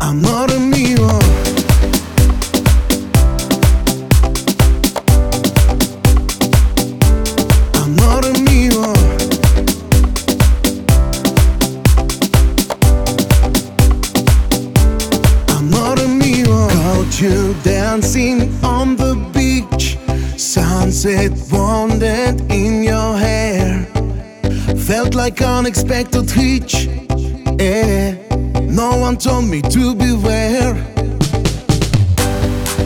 mio Amore mio Amore mio Caught you dancing on the beach. Sunset wandered in your hair. Felt like unexpected hitch one told me to beware.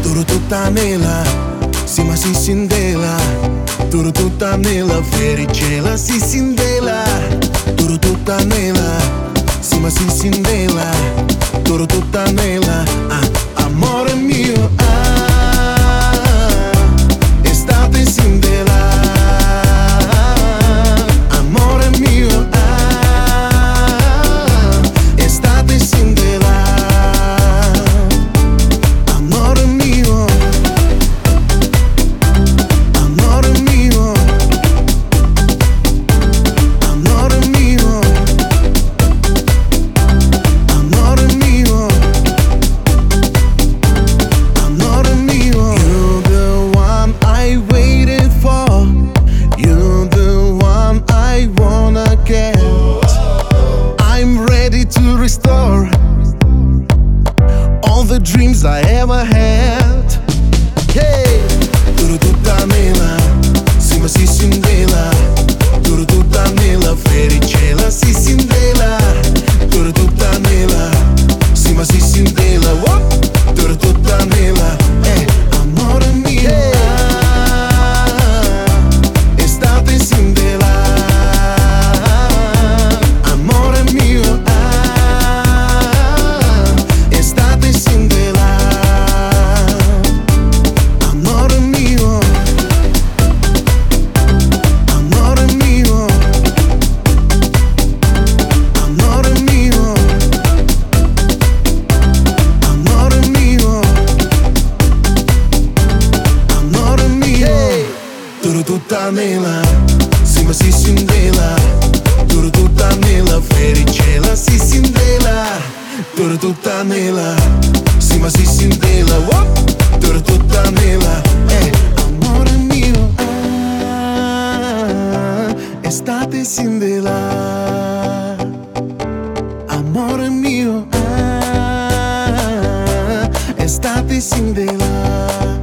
Turu tutta nella Sima si sindela Turu tutta nella Fericela si sindela Turu tutta nella Sima si sindela Turu tutta nella ah, Amore mio ah, all the dreams I ever had. Hey, tutta nella, sima si sindela, turu tutta nella, fericela si sindela, turu tutta nella, sima si sindela, turu tutta nella, eh, amore mio, ah, estate sindela, amore mio, ah, estate sindela.